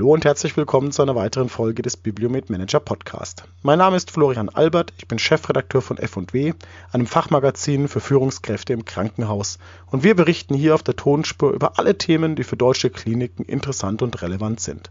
Hallo und herzlich willkommen zu einer weiteren Folge des Bibliomet Manager Podcast. Mein Name ist Florian Albert, ich bin Chefredakteur von F&W, einem Fachmagazin für Führungskräfte im Krankenhaus und wir berichten hier auf der Tonspur über alle Themen, die für deutsche Kliniken interessant und relevant sind.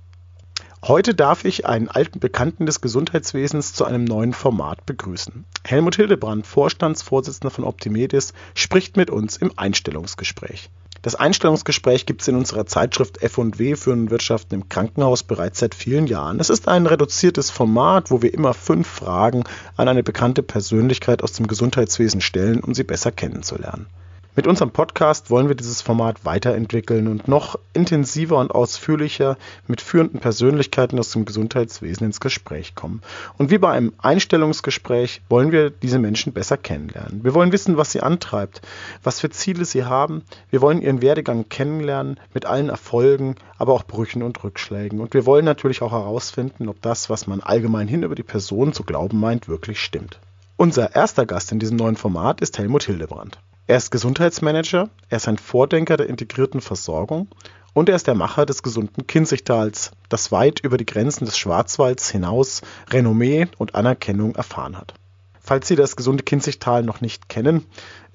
Heute darf ich einen alten Bekannten des Gesundheitswesens zu einem neuen Format begrüßen. Helmut Hildebrand, Vorstandsvorsitzender von Optimedis, spricht mit uns im Einstellungsgespräch. Das Einstellungsgespräch gibt es in unserer Zeitschrift F&W für Wirtschaften im Krankenhaus bereits seit vielen Jahren. Es ist ein reduziertes Format, wo wir immer fünf Fragen an eine bekannte Persönlichkeit aus dem Gesundheitswesen stellen, um sie besser kennenzulernen. Mit unserem Podcast wollen wir dieses Format weiterentwickeln und noch intensiver und ausführlicher mit führenden Persönlichkeiten aus dem Gesundheitswesen ins Gespräch kommen. Und wie bei einem Einstellungsgespräch wollen wir diese Menschen besser kennenlernen. Wir wollen wissen, was sie antreibt, was für Ziele sie haben. Wir wollen ihren Werdegang kennenlernen mit allen Erfolgen, aber auch Brüchen und Rückschlägen. Und wir wollen natürlich auch herausfinden, ob das, was man allgemein hin über die Person zu glauben meint, wirklich stimmt. Unser erster Gast in diesem neuen Format ist Helmut Hildebrand. Er ist Gesundheitsmanager, er ist ein Vordenker der integrierten Versorgung und er ist der Macher des gesunden Kinzigtals, das weit über die Grenzen des Schwarzwalds hinaus Renommee und Anerkennung erfahren hat. Falls Sie das gesunde Kinzigtal noch nicht kennen,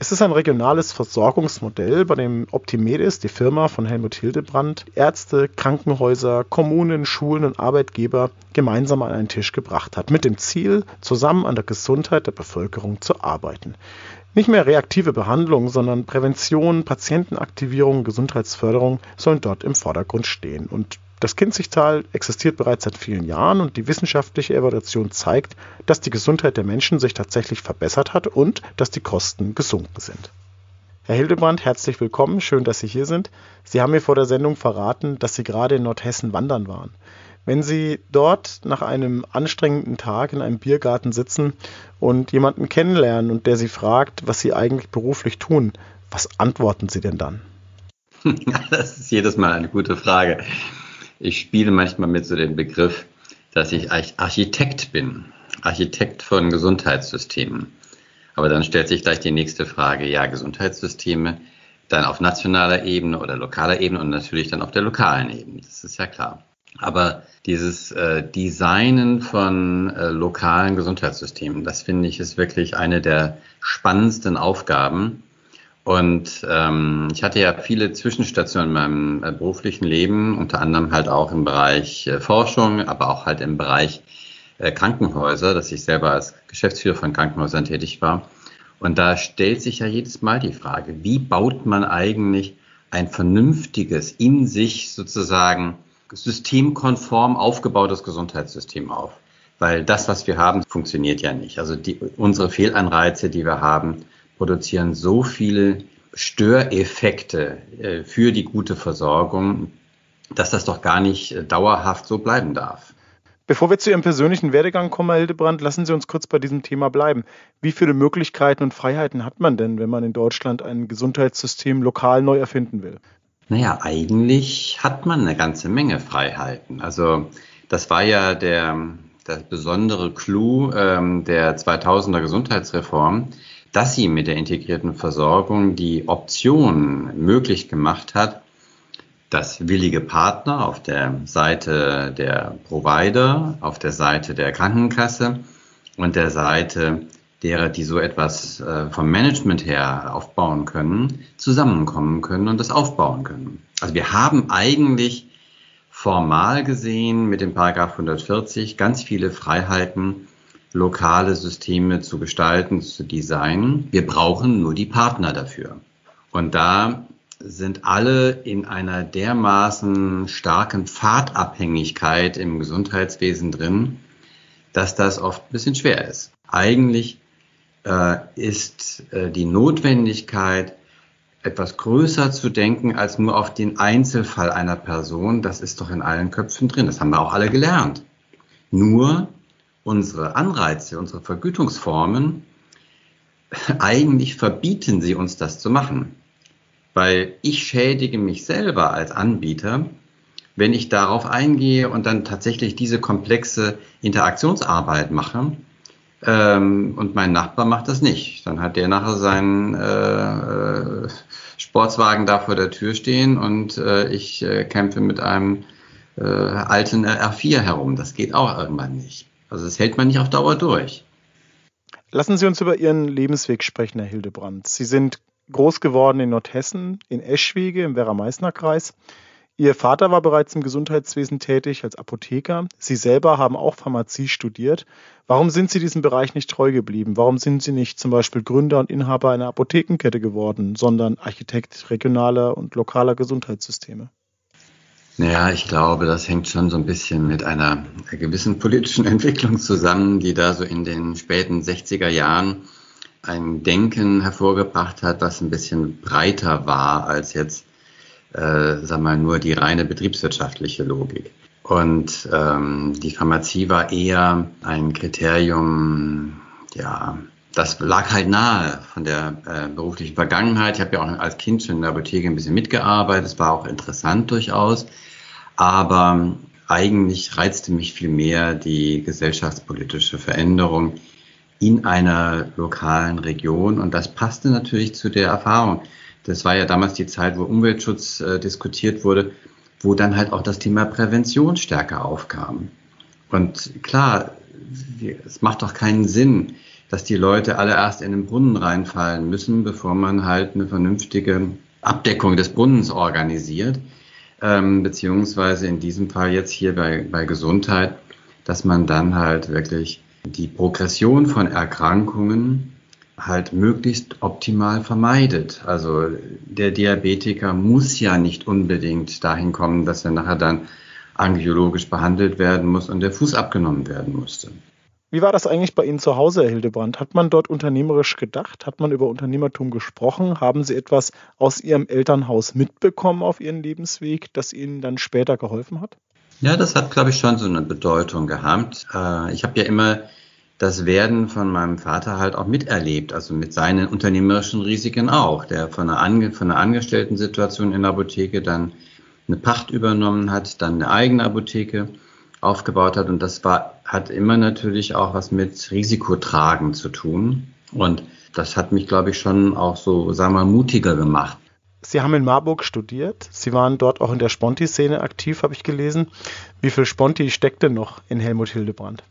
es ist ein regionales Versorgungsmodell, bei dem Optimedis, die Firma von Helmut Hildebrand, Ärzte, Krankenhäuser, Kommunen, Schulen und Arbeitgeber gemeinsam an einen Tisch gebracht hat, mit dem Ziel, zusammen an der Gesundheit der Bevölkerung zu arbeiten. Nicht mehr reaktive Behandlung, sondern Prävention, Patientenaktivierung, Gesundheitsförderung sollen dort im Vordergrund stehen. Und das Kinzigtal existiert bereits seit vielen Jahren und die wissenschaftliche Evaluation zeigt, dass die Gesundheit der Menschen sich tatsächlich verbessert hat und dass die Kosten gesunken sind. Herr Hildebrand, herzlich willkommen. Schön, dass Sie hier sind. Sie haben mir vor der Sendung verraten, dass Sie gerade in Nordhessen wandern waren. Wenn Sie dort nach einem anstrengenden Tag in einem Biergarten sitzen und jemanden kennenlernen und der Sie fragt, was Sie eigentlich beruflich tun, was antworten Sie denn dann? Das ist jedes Mal eine gute Frage. Ich spiele manchmal mit so dem Begriff, dass ich Architekt bin, Architekt von Gesundheitssystemen. Aber dann stellt sich gleich die nächste Frage, ja, Gesundheitssysteme, dann auf nationaler Ebene oder lokaler Ebene und natürlich dann auf der lokalen Ebene. Das ist ja klar. Aber dieses äh, Designen von äh, lokalen Gesundheitssystemen, das finde ich ist wirklich eine der spannendsten Aufgaben. Und ähm, ich hatte ja viele Zwischenstationen in meinem äh, beruflichen Leben, unter anderem halt auch im Bereich äh, Forschung, aber auch halt im Bereich äh, Krankenhäuser, dass ich selber als Geschäftsführer von Krankenhäusern tätig war. Und da stellt sich ja jedes Mal die Frage, wie baut man eigentlich ein vernünftiges, in sich sozusagen systemkonform aufgebautes Gesundheitssystem auf. Weil das, was wir haben, funktioniert ja nicht. Also die, unsere Fehlanreize, die wir haben, produzieren so viele Störeffekte äh, für die gute Versorgung, dass das doch gar nicht äh, dauerhaft so bleiben darf. Bevor wir zu Ihrem persönlichen Werdegang kommen, Herr Hildebrand, lassen Sie uns kurz bei diesem Thema bleiben. Wie viele Möglichkeiten und Freiheiten hat man denn, wenn man in Deutschland ein Gesundheitssystem lokal neu erfinden will? Naja, eigentlich hat man eine ganze Menge Freiheiten. Also das war ja der, der besondere Clou ähm, der 2000er Gesundheitsreform, dass sie mit der integrierten Versorgung die Option möglich gemacht hat, dass willige Partner auf der Seite der Provider, auf der Seite der Krankenkasse und der Seite derer, die so etwas äh, vom Management her aufbauen können, zusammenkommen können und das aufbauen können. Also wir haben eigentlich formal gesehen mit dem Paragraph 140 ganz viele Freiheiten, lokale Systeme zu gestalten, zu designen. Wir brauchen nur die Partner dafür. Und da sind alle in einer dermaßen starken Pfadabhängigkeit im Gesundheitswesen drin, dass das oft ein bisschen schwer ist. Eigentlich ist äh, die Notwendigkeit, etwas größer zu denken als nur auf den Einzelfall einer Person. Das ist doch in allen Köpfen drin. Das haben wir auch alle gelernt. Nur unsere Anreize, unsere Vergütungsformen, eigentlich verbieten sie uns das zu machen. Weil ich schädige mich selber als Anbieter, wenn ich darauf eingehe und dann tatsächlich diese komplexe Interaktionsarbeit mache, ähm, und mein Nachbar macht das nicht. Dann hat der nachher seinen äh, Sportswagen da vor der Tür stehen und äh, ich äh, kämpfe mit einem äh, alten R4 herum. Das geht auch irgendwann nicht. Also das hält man nicht auf Dauer durch. Lassen Sie uns über Ihren Lebensweg sprechen, Herr Hildebrand. Sie sind groß geworden in Nordhessen, in Eschwege im Werra-Meißner-Kreis. Ihr Vater war bereits im Gesundheitswesen tätig als Apotheker. Sie selber haben auch Pharmazie studiert. Warum sind Sie diesem Bereich nicht treu geblieben? Warum sind Sie nicht zum Beispiel Gründer und Inhaber einer Apothekenkette geworden, sondern Architekt regionaler und lokaler Gesundheitssysteme? Naja, ich glaube, das hängt schon so ein bisschen mit einer gewissen politischen Entwicklung zusammen, die da so in den späten 60er Jahren ein Denken hervorgebracht hat, das ein bisschen breiter war als jetzt äh, sag mal, nur die reine betriebswirtschaftliche Logik. Und ähm, die Pharmazie war eher ein Kriterium, ja, das lag halt nahe von der äh, beruflichen Vergangenheit. Ich habe ja auch als Kind schon in der Apotheke ein bisschen mitgearbeitet. Es war auch interessant durchaus. Aber eigentlich reizte mich viel mehr die gesellschaftspolitische Veränderung in einer lokalen Region. Und das passte natürlich zu der Erfahrung. Das war ja damals die Zeit, wo Umweltschutz äh, diskutiert wurde, wo dann halt auch das Thema Prävention stärker aufkam. Und klar, es macht doch keinen Sinn, dass die Leute alle erst in den Brunnen reinfallen müssen, bevor man halt eine vernünftige Abdeckung des Brunnens organisiert, ähm, beziehungsweise in diesem Fall jetzt hier bei, bei Gesundheit, dass man dann halt wirklich die Progression von Erkrankungen halt möglichst optimal vermeidet. Also der Diabetiker muss ja nicht unbedingt dahin kommen, dass er nachher dann angiologisch behandelt werden muss und der Fuß abgenommen werden musste. Wie war das eigentlich bei Ihnen zu Hause, Herr Hildebrand? Hat man dort unternehmerisch gedacht? Hat man über Unternehmertum gesprochen? Haben Sie etwas aus Ihrem Elternhaus mitbekommen auf Ihren Lebensweg, das Ihnen dann später geholfen hat? Ja, das hat, glaube ich, schon so eine Bedeutung gehabt. Äh, ich habe ja immer das Werden von meinem Vater halt auch miterlebt, also mit seinen unternehmerischen Risiken auch, der von einer, Ange von einer Angestellten-Situation in der Apotheke dann eine Pacht übernommen hat, dann eine eigene Apotheke aufgebaut hat und das war, hat immer natürlich auch was mit Risikotragen zu tun und das hat mich, glaube ich, schon auch so, sagen wir mal, mutiger gemacht. Sie haben in Marburg studiert. Sie waren dort auch in der Sponti-Szene aktiv, habe ich gelesen. Wie viel Sponti steckt denn noch in Helmut Hildebrand?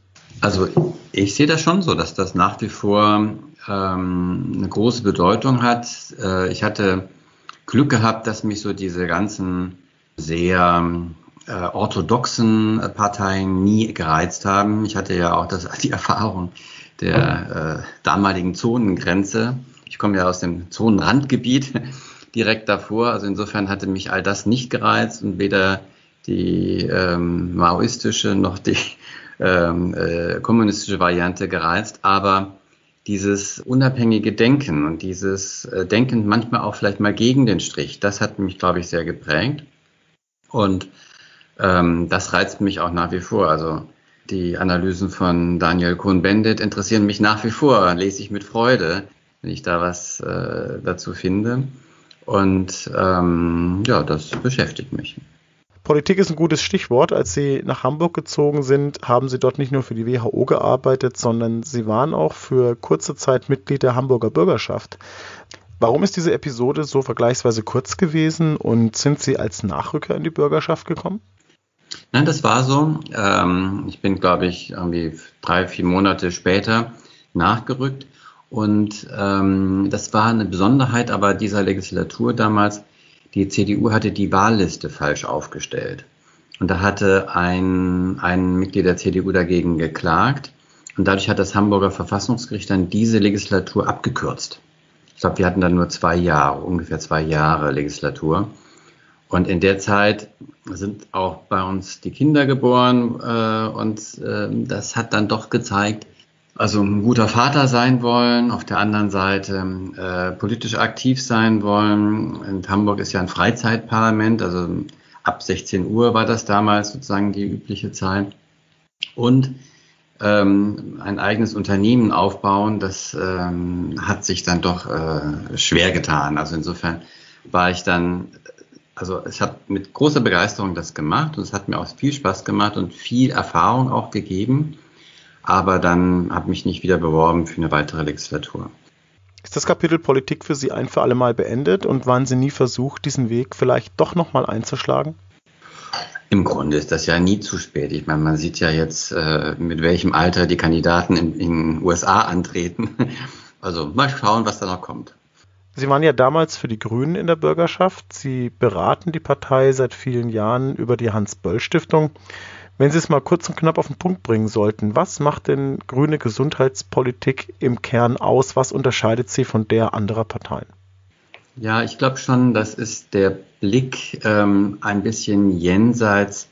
Also ich sehe das schon so, dass das nach wie vor ähm, eine große Bedeutung hat. Äh, ich hatte Glück gehabt, dass mich so diese ganzen sehr äh, orthodoxen Parteien nie gereizt haben. Ich hatte ja auch das, die Erfahrung der äh, damaligen Zonengrenze. Ich komme ja aus dem Zonenrandgebiet direkt davor. Also insofern hatte mich all das nicht gereizt und weder die ähm, maoistische noch die ähm, äh, kommunistische Variante gereizt, aber dieses unabhängige Denken und dieses äh, Denken manchmal auch vielleicht mal gegen den Strich, das hat mich, glaube ich, sehr geprägt. Und ähm, das reizt mich auch nach wie vor. Also die Analysen von Daniel Cohn-Bendit interessieren mich nach wie vor, lese ich mit Freude, wenn ich da was äh, dazu finde. Und ähm, ja, das beschäftigt mich. Politik ist ein gutes Stichwort. Als Sie nach Hamburg gezogen sind, haben Sie dort nicht nur für die WHO gearbeitet, sondern Sie waren auch für kurze Zeit Mitglied der Hamburger Bürgerschaft. Warum ist diese Episode so vergleichsweise kurz gewesen und sind Sie als Nachrücker in die Bürgerschaft gekommen? Nein, das war so. Ähm, ich bin, glaube ich, irgendwie drei, vier Monate später nachgerückt. Und ähm, das war eine Besonderheit aber dieser Legislatur damals, die CDU hatte die Wahlliste falsch aufgestellt. Und da hatte ein, ein Mitglied der CDU dagegen geklagt. Und dadurch hat das Hamburger Verfassungsgericht dann diese Legislatur abgekürzt. Ich glaube, wir hatten dann nur zwei Jahre, ungefähr zwei Jahre Legislatur. Und in der Zeit sind auch bei uns die Kinder geboren äh, und äh, das hat dann doch gezeigt, also ein guter Vater sein wollen, auf der anderen Seite äh, politisch aktiv sein wollen. In Hamburg ist ja ein Freizeitparlament, also ab 16 Uhr war das damals sozusagen die übliche Zeit. Und ähm, ein eigenes Unternehmen aufbauen, das ähm, hat sich dann doch äh, schwer getan. Also insofern war ich dann, also es hat mit großer Begeisterung das gemacht und es hat mir auch viel Spaß gemacht und viel Erfahrung auch gegeben aber dann habe mich nicht wieder beworben für eine weitere Legislatur. Ist das Kapitel Politik für Sie ein für alle Mal beendet und waren Sie nie versucht, diesen Weg vielleicht doch nochmal einzuschlagen? Im Grunde ist das ja nie zu spät. Ich meine, man sieht ja jetzt, äh, mit welchem Alter die Kandidaten in den USA antreten. Also mal schauen, was da noch kommt. Sie waren ja damals für die Grünen in der Bürgerschaft. Sie beraten die Partei seit vielen Jahren über die Hans-Böll-Stiftung. Wenn Sie es mal kurz und knapp auf den Punkt bringen sollten, was macht denn grüne Gesundheitspolitik im Kern aus? Was unterscheidet sie von der anderer Parteien? Ja, ich glaube schon, das ist der Blick ähm, ein bisschen jenseits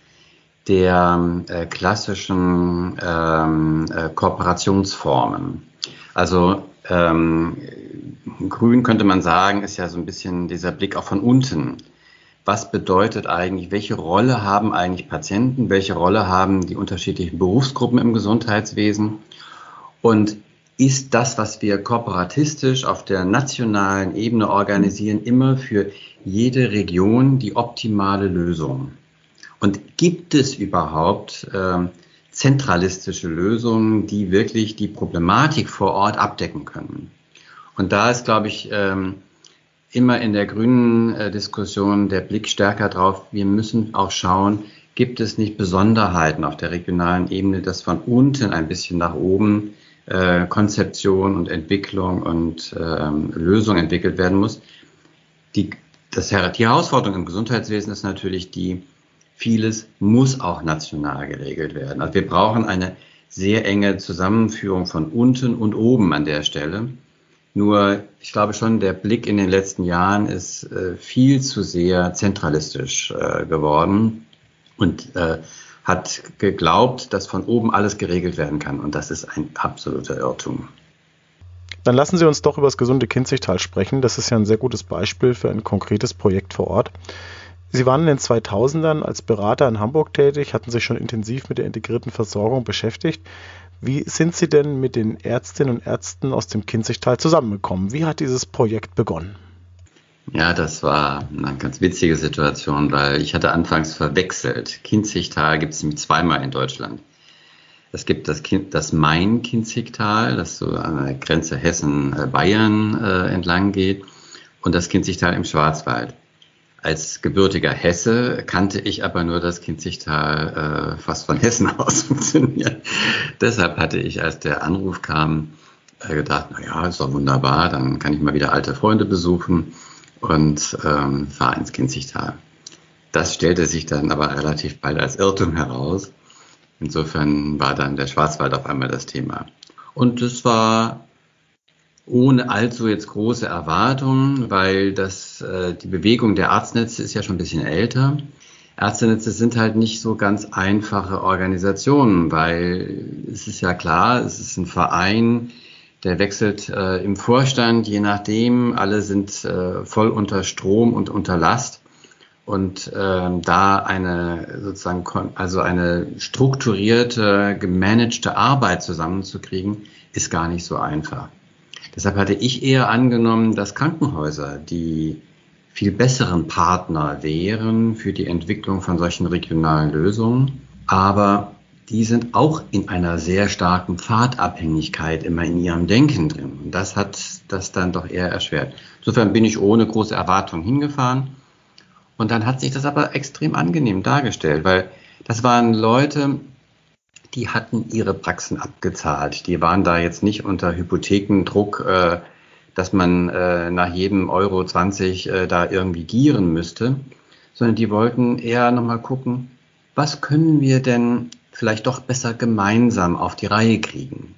der äh, klassischen ähm, äh, Kooperationsformen. Also ähm, Grün könnte man sagen, ist ja so ein bisschen dieser Blick auch von unten. Was bedeutet eigentlich, welche Rolle haben eigentlich Patienten, welche Rolle haben die unterschiedlichen Berufsgruppen im Gesundheitswesen? Und ist das, was wir kooperatistisch auf der nationalen Ebene organisieren, immer für jede Region die optimale Lösung? Und gibt es überhaupt äh, zentralistische Lösungen, die wirklich die Problematik vor Ort abdecken können? Und da ist, glaube ich, ähm, immer in der grünen äh, Diskussion der Blick stärker drauf, wir müssen auch schauen, gibt es nicht Besonderheiten auf der regionalen Ebene, dass von unten ein bisschen nach oben äh, Konzeption und Entwicklung und ähm, Lösung entwickelt werden muss. Die, das, die Herausforderung im Gesundheitswesen ist natürlich die, vieles muss auch national geregelt werden. Also wir brauchen eine sehr enge Zusammenführung von unten und oben an der Stelle. Nur, ich glaube schon, der Blick in den letzten Jahren ist äh, viel zu sehr zentralistisch äh, geworden und äh, hat geglaubt, dass von oben alles geregelt werden kann. Und das ist ein absoluter Irrtum. Dann lassen Sie uns doch über das gesunde Kinzigtal sprechen. Das ist ja ein sehr gutes Beispiel für ein konkretes Projekt vor Ort. Sie waren in den 2000ern als Berater in Hamburg tätig, hatten sich schon intensiv mit der integrierten Versorgung beschäftigt. Wie sind Sie denn mit den Ärztinnen und Ärzten aus dem Kinzigtal zusammengekommen? Wie hat dieses Projekt begonnen? Ja, das war eine ganz witzige Situation, weil ich hatte anfangs verwechselt. Kinzigtal gibt es nämlich zweimal in Deutschland. Es gibt das, das Main-Kinzigtal, das so an der Grenze Hessen-Bayern äh, entlang geht, und das Kinzigtal im Schwarzwald. Als gebürtiger Hesse kannte ich aber nur das Kinzigtal, äh, was von Hessen aus funktioniert. Deshalb hatte ich, als der Anruf kam, äh, gedacht, na ja, ist doch wunderbar, dann kann ich mal wieder alte Freunde besuchen und ähm, fahr ins Kinzigtal. Das stellte sich dann aber relativ bald als Irrtum heraus. Insofern war dann der Schwarzwald auf einmal das Thema. Und es war ohne allzu jetzt große Erwartungen, weil das, äh, die Bewegung der Arztnetze ist ja schon ein bisschen älter. Ärztenetze sind halt nicht so ganz einfache Organisationen, weil es ist ja klar, es ist ein Verein, der wechselt äh, im Vorstand, je nachdem, alle sind äh, voll unter Strom und unter Last. Und ähm, da eine sozusagen, also eine strukturierte, gemanagte Arbeit zusammenzukriegen, ist gar nicht so einfach. Deshalb hatte ich eher angenommen, dass Krankenhäuser die viel besseren Partner wären für die Entwicklung von solchen regionalen Lösungen. Aber die sind auch in einer sehr starken Pfadabhängigkeit immer in ihrem Denken drin. Und das hat das dann doch eher erschwert. Insofern bin ich ohne große Erwartung hingefahren. Und dann hat sich das aber extrem angenehm dargestellt, weil das waren Leute, die hatten ihre Praxen abgezahlt. Die waren da jetzt nicht unter Hypothekendruck, äh, dass man äh, nach jedem Euro 20 äh, da irgendwie gieren müsste, sondern die wollten eher nochmal gucken, was können wir denn vielleicht doch besser gemeinsam auf die Reihe kriegen.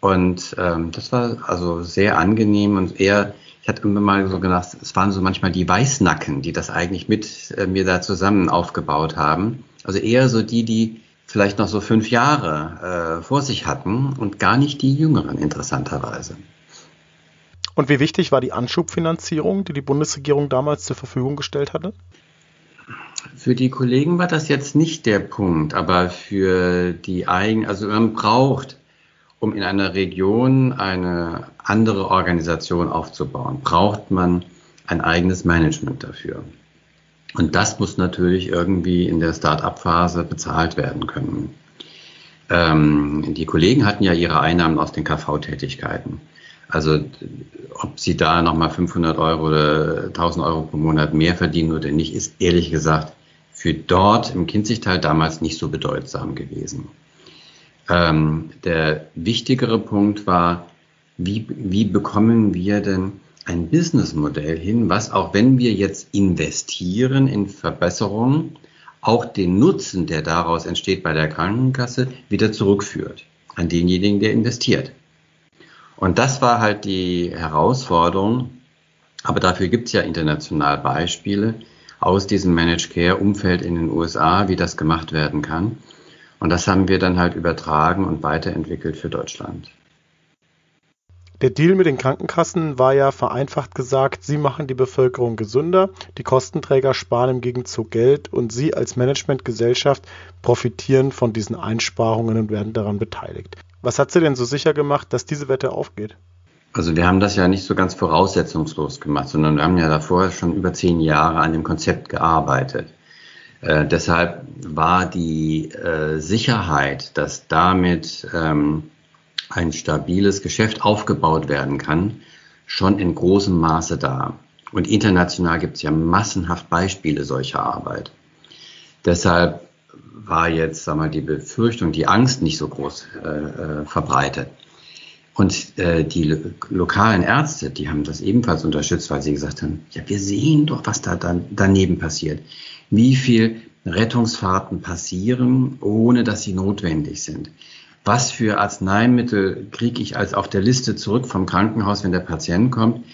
Und ähm, das war also sehr angenehm und eher, ich hatte immer mal so gedacht, es waren so manchmal die Weißnacken, die das eigentlich mit mir da zusammen aufgebaut haben. Also eher so die, die vielleicht noch so fünf Jahre äh, vor sich hatten und gar nicht die Jüngeren interessanterweise. Und wie wichtig war die Anschubfinanzierung, die die Bundesregierung damals zur Verfügung gestellt hatte? Für die Kollegen war das jetzt nicht der Punkt, aber für die eigenen, also man braucht, um in einer Region eine andere Organisation aufzubauen, braucht man ein eigenes Management dafür. Und das muss natürlich irgendwie in der Start-up-Phase bezahlt werden können. Ähm, die Kollegen hatten ja ihre Einnahmen aus den KV-Tätigkeiten. Also ob sie da nochmal 500 Euro oder 1000 Euro pro Monat mehr verdienen oder nicht, ist ehrlich gesagt für dort im Kinzigtal damals nicht so bedeutsam gewesen. Ähm, der wichtigere Punkt war, wie, wie bekommen wir denn ein Businessmodell hin, was auch wenn wir jetzt investieren in Verbesserungen, auch den Nutzen, der daraus entsteht bei der Krankenkasse, wieder zurückführt an denjenigen, der investiert. Und das war halt die Herausforderung. Aber dafür gibt es ja international Beispiele aus diesem Managed Care Umfeld in den USA, wie das gemacht werden kann. Und das haben wir dann halt übertragen und weiterentwickelt für Deutschland. Der Deal mit den Krankenkassen war ja vereinfacht gesagt, sie machen die Bevölkerung gesünder, die Kostenträger sparen im Gegenzug Geld und sie als Managementgesellschaft profitieren von diesen Einsparungen und werden daran beteiligt. Was hat sie denn so sicher gemacht, dass diese Wette aufgeht? Also wir haben das ja nicht so ganz voraussetzungslos gemacht, sondern wir haben ja davor schon über zehn Jahre an dem Konzept gearbeitet. Äh, deshalb war die äh, Sicherheit, dass damit ähm, ein stabiles Geschäft aufgebaut werden kann, schon in großem Maße da. Und international gibt es ja massenhaft Beispiele solcher Arbeit. Deshalb war jetzt sag mal, die Befürchtung, die Angst nicht so groß äh, äh verbreitet. Und äh, die lo lokalen Ärzte, die haben das ebenfalls unterstützt, weil sie gesagt haben, ja, wir sehen doch, was da dann daneben passiert. Wie viel Rettungsfahrten passieren, ohne dass sie notwendig sind was für Arzneimittel kriege ich als auf der Liste zurück vom Krankenhaus, wenn der Patient kommt,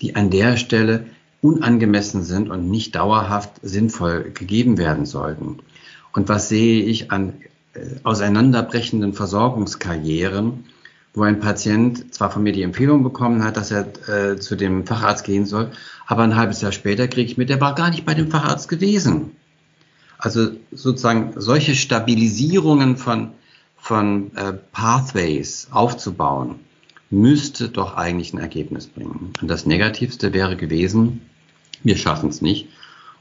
die an der Stelle unangemessen sind und nicht dauerhaft sinnvoll gegeben werden sollten. Und was sehe ich an äh, auseinanderbrechenden Versorgungskarrieren, wo ein Patient zwar von mir die Empfehlung bekommen hat, dass er äh, zu dem Facharzt gehen soll, aber ein halbes Jahr später kriege ich mit, der war gar nicht bei dem Facharzt gewesen. Also sozusagen solche Stabilisierungen von von äh, Pathways aufzubauen, müsste doch eigentlich ein Ergebnis bringen. Und das Negativste wäre gewesen, wir schaffen es nicht.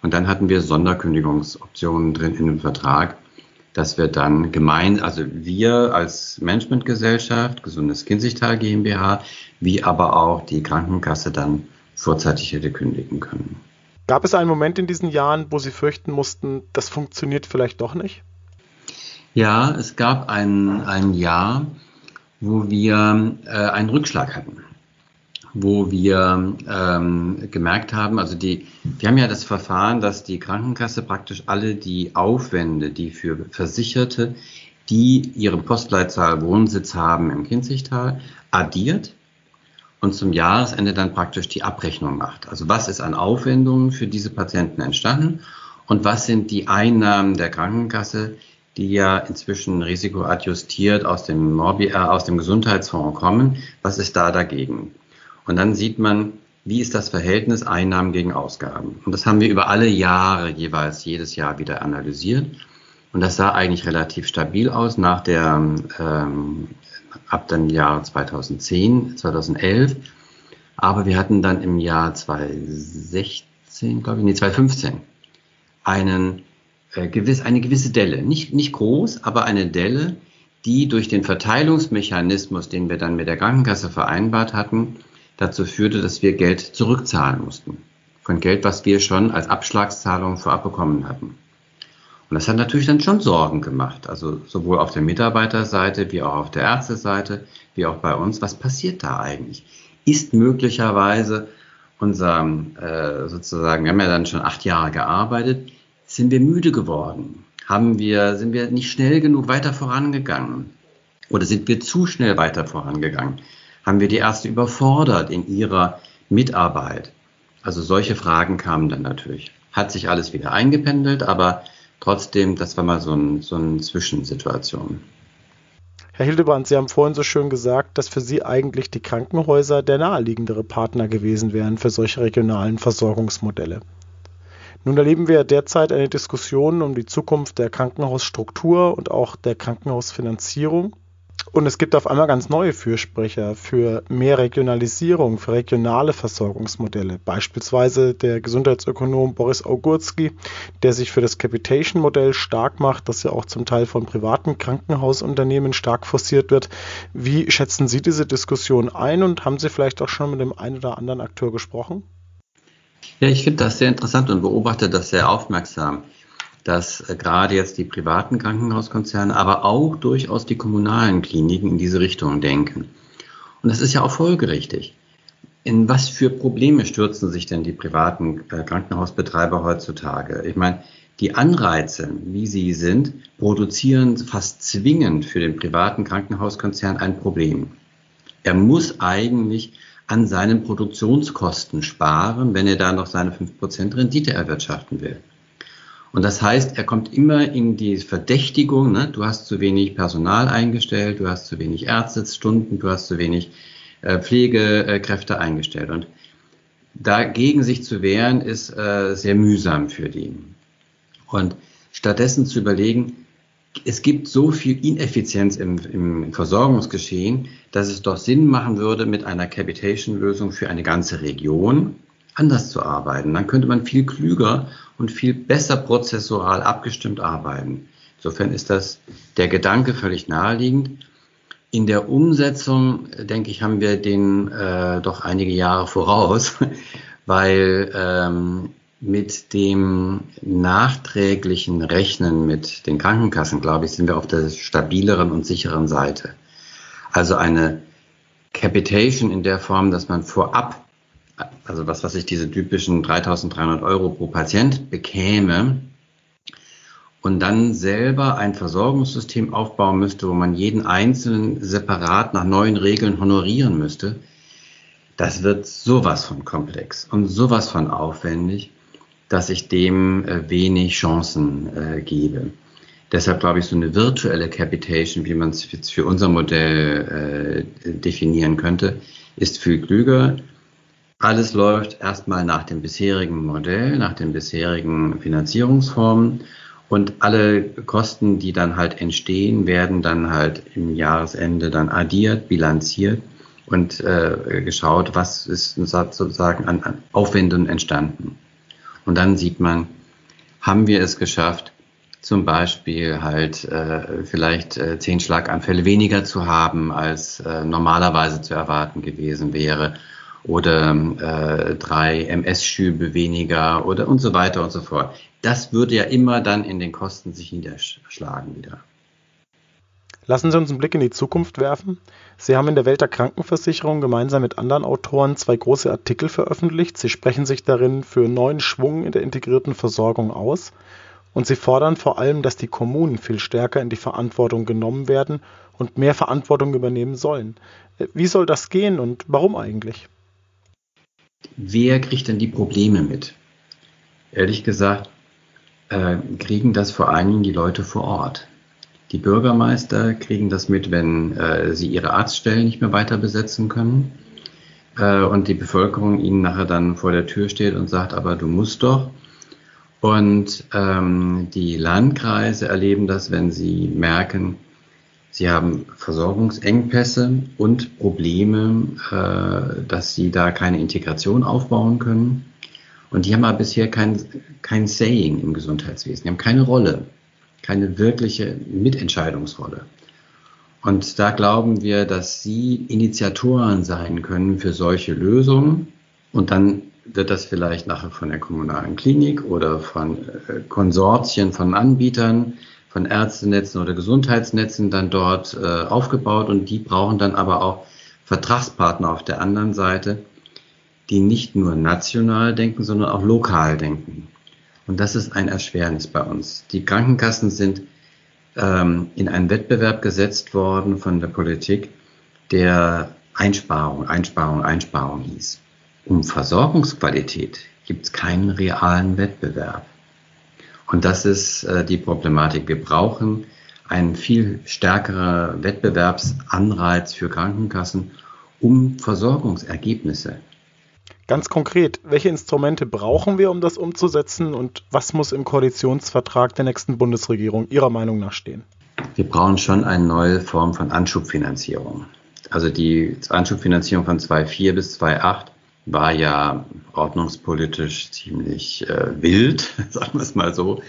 Und dann hatten wir Sonderkündigungsoptionen drin in dem Vertrag, dass wir dann gemein, also wir als Managementgesellschaft, Gesundes Kinzigtal GmbH, wie aber auch die Krankenkasse dann vorzeitig hätte kündigen können. Gab es einen Moment in diesen Jahren, wo Sie fürchten mussten, das funktioniert vielleicht doch nicht? Ja, es gab ein, ein Jahr, wo wir äh, einen Rückschlag hatten, wo wir ähm, gemerkt haben, also die, wir haben ja das Verfahren, dass die Krankenkasse praktisch alle die Aufwände, die für Versicherte, die ihre Postleitzahl Wohnsitz haben im Kinzigtal, addiert und zum Jahresende dann praktisch die Abrechnung macht. Also was ist an Aufwendungen für diese Patienten entstanden und was sind die Einnahmen der Krankenkasse, die ja inzwischen risikoadjustiert aus dem, Morbi äh, aus dem Gesundheitsfonds kommen. Was ist da dagegen? Und dann sieht man, wie ist das Verhältnis Einnahmen gegen Ausgaben? Und das haben wir über alle Jahre jeweils jedes Jahr wieder analysiert. Und das sah eigentlich relativ stabil aus nach der, ähm, ab dem Jahr 2010, 2011. Aber wir hatten dann im Jahr 2016, glaube ich, nee, 2015 einen äh, gewiss, eine gewisse Delle, nicht, nicht groß, aber eine Delle, die durch den Verteilungsmechanismus, den wir dann mit der Krankenkasse vereinbart hatten, dazu führte, dass wir Geld zurückzahlen mussten. Von Geld, was wir schon als Abschlagszahlung vorab bekommen hatten. Und das hat natürlich dann schon Sorgen gemacht. Also sowohl auf der Mitarbeiterseite wie auch auf der Ärzteseite, wie auch bei uns. Was passiert da eigentlich? Ist möglicherweise unser, äh, sozusagen, wir haben ja dann schon acht Jahre gearbeitet, sind wir müde geworden? Haben wir, sind wir nicht schnell genug weiter vorangegangen? Oder sind wir zu schnell weiter vorangegangen? Haben wir die Ärzte überfordert in ihrer Mitarbeit? Also solche Fragen kamen dann natürlich. Hat sich alles wieder eingependelt, aber trotzdem, das war mal so, ein, so eine Zwischensituation. Herr Hildebrand, Sie haben vorhin so schön gesagt, dass für Sie eigentlich die Krankenhäuser der naheliegendere Partner gewesen wären für solche regionalen Versorgungsmodelle. Nun erleben wir derzeit eine Diskussion um die Zukunft der Krankenhausstruktur und auch der Krankenhausfinanzierung. Und es gibt auf einmal ganz neue Fürsprecher für mehr Regionalisierung, für regionale Versorgungsmodelle. Beispielsweise der Gesundheitsökonom Boris Augurski, der sich für das Capitation-Modell stark macht, das ja auch zum Teil von privaten Krankenhausunternehmen stark forciert wird. Wie schätzen Sie diese Diskussion ein und haben Sie vielleicht auch schon mit dem einen oder anderen Akteur gesprochen? Ja, ich finde das sehr interessant und beobachte das sehr aufmerksam. dass äh, gerade jetzt die privaten Krankenhauskonzerne, aber auch durchaus die kommunalen Kliniken in diese Richtung denken. Und das ist ja auch folgerichtig. In was für Probleme stürzen sich denn die privaten äh, Krankenhausbetreiber heutzutage? Ich meine, die Anreize, wie sie sind, produzieren fast zwingend für den privaten Krankenhauskonzern ein Problem. Er muss eigentlich an seinen Produktionskosten sparen, wenn er da noch seine 5% Rendite erwirtschaften will. Und das heißt, er kommt immer in die Verdächtigung, ne? du hast zu wenig Personal eingestellt, du hast zu wenig Ärztestunden, du hast zu wenig äh, Pflegekräfte eingestellt. Und dagegen sich zu wehren, ist äh, sehr mühsam für die. Und stattdessen zu überlegen, es gibt so viel Ineffizienz im, im Versorgungsgeschehen, dass es doch Sinn machen würde, mit einer Capitation-Lösung für eine ganze Region anders zu arbeiten. Dann könnte man viel klüger und viel besser prozessual abgestimmt arbeiten. Insofern ist das der Gedanke völlig naheliegend. In der Umsetzung, denke ich, haben wir den äh, doch einige Jahre voraus, weil ähm, mit dem nachträglichen Rechnen mit den Krankenkassen, glaube ich, sind wir auf der stabileren und sicheren Seite. Also eine Capitation in der Form, dass man vorab, also was weiß ich, diese typischen 3300 Euro pro Patient bekäme und dann selber ein Versorgungssystem aufbauen müsste, wo man jeden Einzelnen separat nach neuen Regeln honorieren müsste, das wird sowas von komplex und sowas von aufwendig dass ich dem äh, wenig Chancen äh, gebe. Deshalb glaube ich, so eine virtuelle Capitation, wie man es jetzt für unser Modell äh, definieren könnte, ist viel klüger. Alles läuft erstmal nach dem bisherigen Modell, nach den bisherigen Finanzierungsformen und alle Kosten, die dann halt entstehen, werden dann halt im Jahresende dann addiert, bilanziert und äh, geschaut, was ist sozusagen an, Aufwendungen entstanden. Und dann sieht man, haben wir es geschafft, zum Beispiel halt äh, vielleicht äh, zehn Schlaganfälle weniger zu haben, als äh, normalerweise zu erwarten gewesen wäre, oder äh, drei MS-Schübe weniger oder und so weiter und so fort. Das würde ja immer dann in den Kosten sich niederschlagen wieder. Lassen Sie uns einen Blick in die Zukunft werfen. Sie haben in der Welt der Krankenversicherung gemeinsam mit anderen Autoren zwei große Artikel veröffentlicht. Sie sprechen sich darin für neuen Schwung in der integrierten Versorgung aus. Und Sie fordern vor allem, dass die Kommunen viel stärker in die Verantwortung genommen werden und mehr Verantwortung übernehmen sollen. Wie soll das gehen und warum eigentlich? Wer kriegt denn die Probleme mit? Ehrlich gesagt, äh, kriegen das vor allen Dingen die Leute vor Ort. Die Bürgermeister kriegen das mit, wenn äh, sie ihre Arztstellen nicht mehr weiter besetzen können äh, und die Bevölkerung ihnen nachher dann vor der Tür steht und sagt, aber du musst doch. Und ähm, die Landkreise erleben das, wenn sie merken, sie haben Versorgungsengpässe und Probleme, äh, dass sie da keine Integration aufbauen können. Und die haben aber bisher kein, kein Saying im Gesundheitswesen, die haben keine Rolle keine wirkliche Mitentscheidungsrolle. Und da glauben wir, dass Sie Initiatoren sein können für solche Lösungen. Und dann wird das vielleicht nachher von der kommunalen Klinik oder von äh, Konsortien von Anbietern, von Ärztenetzen oder Gesundheitsnetzen dann dort äh, aufgebaut. Und die brauchen dann aber auch Vertragspartner auf der anderen Seite, die nicht nur national denken, sondern auch lokal denken. Und das ist ein Erschwernis bei uns. Die Krankenkassen sind ähm, in einen Wettbewerb gesetzt worden von der Politik, der Einsparung, Einsparung, Einsparung hieß. Um Versorgungsqualität gibt es keinen realen Wettbewerb. Und das ist äh, die Problematik. Wir brauchen einen viel stärkeren Wettbewerbsanreiz für Krankenkassen, um Versorgungsergebnisse Ganz konkret, welche Instrumente brauchen wir, um das umzusetzen und was muss im Koalitionsvertrag der nächsten Bundesregierung Ihrer Meinung nach stehen? Wir brauchen schon eine neue Form von Anschubfinanzierung. Also die Anschubfinanzierung von 2.4 bis 2.8 war ja ordnungspolitisch ziemlich äh, wild, sagen wir es mal so.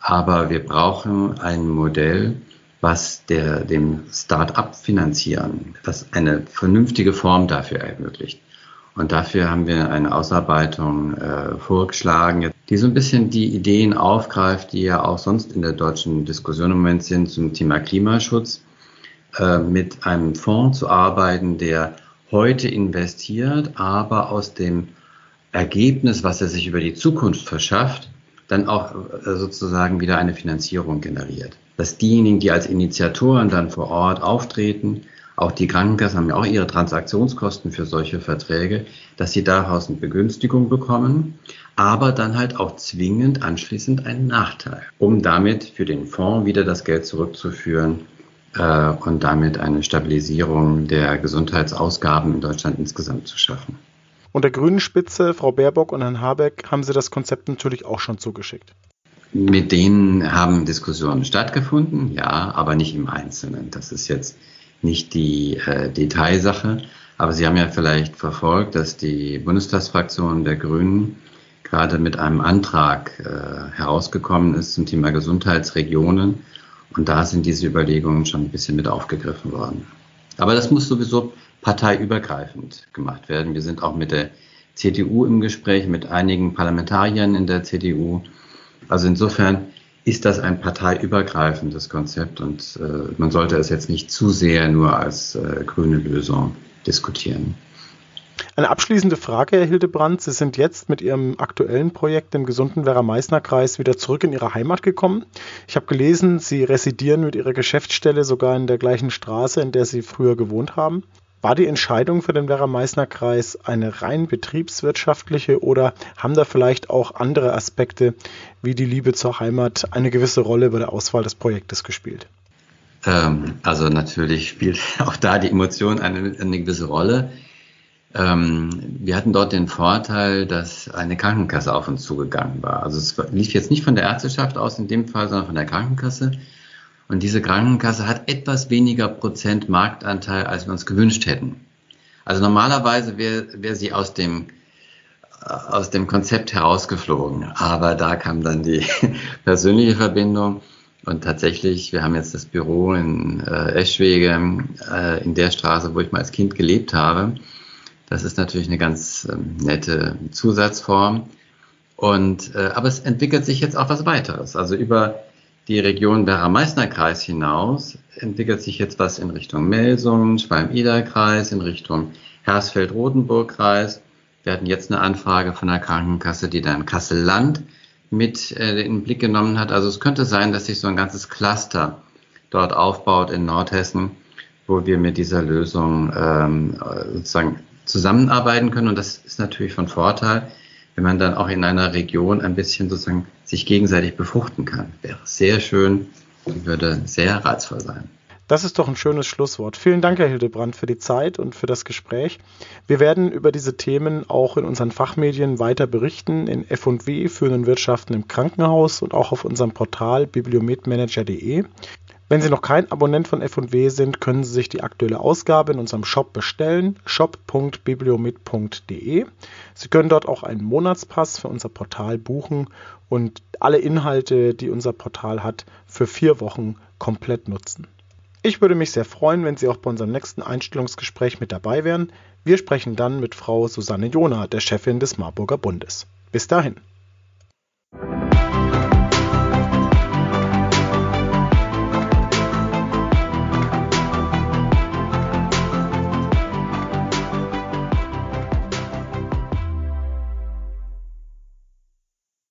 Aber wir brauchen ein Modell, was der, dem Start-up finanzieren, was eine vernünftige Form dafür ermöglicht. Und dafür haben wir eine Ausarbeitung äh, vorgeschlagen. die so ein bisschen die Ideen aufgreift, die ja auch sonst in der deutschen Diskussion im Moment sind zum Thema Klimaschutz, äh, mit einem Fonds zu arbeiten, der heute investiert, aber aus dem Ergebnis, was er sich über die Zukunft verschafft, dann auch äh, sozusagen wieder eine Finanzierung generiert. Dass diejenigen, die als Initiatoren dann vor Ort auftreten, auch die Krankenkassen haben ja auch ihre Transaktionskosten für solche Verträge, dass sie daraus eine Begünstigung bekommen, aber dann halt auch zwingend anschließend einen Nachteil, um damit für den Fonds wieder das Geld zurückzuführen äh, und damit eine Stabilisierung der Gesundheitsausgaben in Deutschland insgesamt zu schaffen. Und der grünen Spitze, Frau Baerbock und Herrn Habeck, haben Sie das Konzept natürlich auch schon zugeschickt. Mit denen haben Diskussionen stattgefunden, ja, aber nicht im Einzelnen. Das ist jetzt nicht die äh, Detailsache. Aber Sie haben ja vielleicht verfolgt, dass die Bundestagsfraktion der Grünen gerade mit einem Antrag äh, herausgekommen ist zum Thema Gesundheitsregionen. Und da sind diese Überlegungen schon ein bisschen mit aufgegriffen worden. Aber das muss sowieso parteiübergreifend gemacht werden. Wir sind auch mit der CDU im Gespräch, mit einigen Parlamentariern in der CDU. Also insofern ist das ein parteiübergreifendes Konzept und äh, man sollte es jetzt nicht zu sehr nur als äh, grüne Lösung diskutieren. Eine abschließende Frage, Herr Hildebrand. Sie sind jetzt mit Ihrem aktuellen Projekt im gesunden Werra-Meißner-Kreis wieder zurück in Ihre Heimat gekommen. Ich habe gelesen, Sie residieren mit Ihrer Geschäftsstelle sogar in der gleichen Straße, in der Sie früher gewohnt haben. War die Entscheidung für den Werra-Meißner-Kreis eine rein betriebswirtschaftliche oder haben da vielleicht auch andere Aspekte wie die Liebe zur Heimat eine gewisse Rolle bei der Auswahl des Projektes gespielt? Ähm, also natürlich spielt auch da die Emotion eine, eine gewisse Rolle. Ähm, wir hatten dort den Vorteil, dass eine Krankenkasse auf uns zugegangen war. Also es lief jetzt nicht von der Ärzteschaft aus in dem Fall, sondern von der Krankenkasse. Und diese Krankenkasse hat etwas weniger Prozent Marktanteil, als wir uns gewünscht hätten. Also normalerweise wäre wär sie aus dem, äh, aus dem Konzept herausgeflogen. Aber da kam dann die persönliche Verbindung. Und tatsächlich, wir haben jetzt das Büro in äh, Eschwege, äh, in der Straße, wo ich mal als Kind gelebt habe. Das ist natürlich eine ganz ähm, nette Zusatzform. Und, äh, aber es entwickelt sich jetzt auch was weiteres. Also über die Region Werra-Meißner-Kreis hinaus entwickelt sich jetzt was in Richtung Melsungen, Schwalm-Eder-Kreis, in Richtung Hersfeld-Rotenburg-Kreis. Wir hatten jetzt eine Anfrage von der Krankenkasse, die dann Kassel-Land mit äh, in den Blick genommen hat. Also es könnte sein, dass sich so ein ganzes Cluster dort aufbaut in Nordhessen, wo wir mit dieser Lösung ähm, sozusagen zusammenarbeiten können. Und das ist natürlich von Vorteil, wenn man dann auch in einer Region ein bisschen sozusagen sich gegenseitig befruchten kann. Wäre sehr schön und würde sehr reizvoll sein. Das ist doch ein schönes Schlusswort. Vielen Dank, Herr Hildebrand, für die Zeit und für das Gespräch. Wir werden über diese Themen auch in unseren Fachmedien weiter berichten, in F&W, führenden Wirtschaften im Krankenhaus und auch auf unserem Portal bibliometmanager.de. Wenn Sie noch kein Abonnent von F&W sind, können Sie sich die aktuelle Ausgabe in unserem Shop bestellen, shop.bibliomet.de. Sie können dort auch einen Monatspass für unser Portal buchen und alle Inhalte, die unser Portal hat, für vier Wochen komplett nutzen. Ich würde mich sehr freuen, wenn Sie auch bei unserem nächsten Einstellungsgespräch mit dabei wären. Wir sprechen dann mit Frau Susanne Jona, der Chefin des Marburger Bundes. Bis dahin.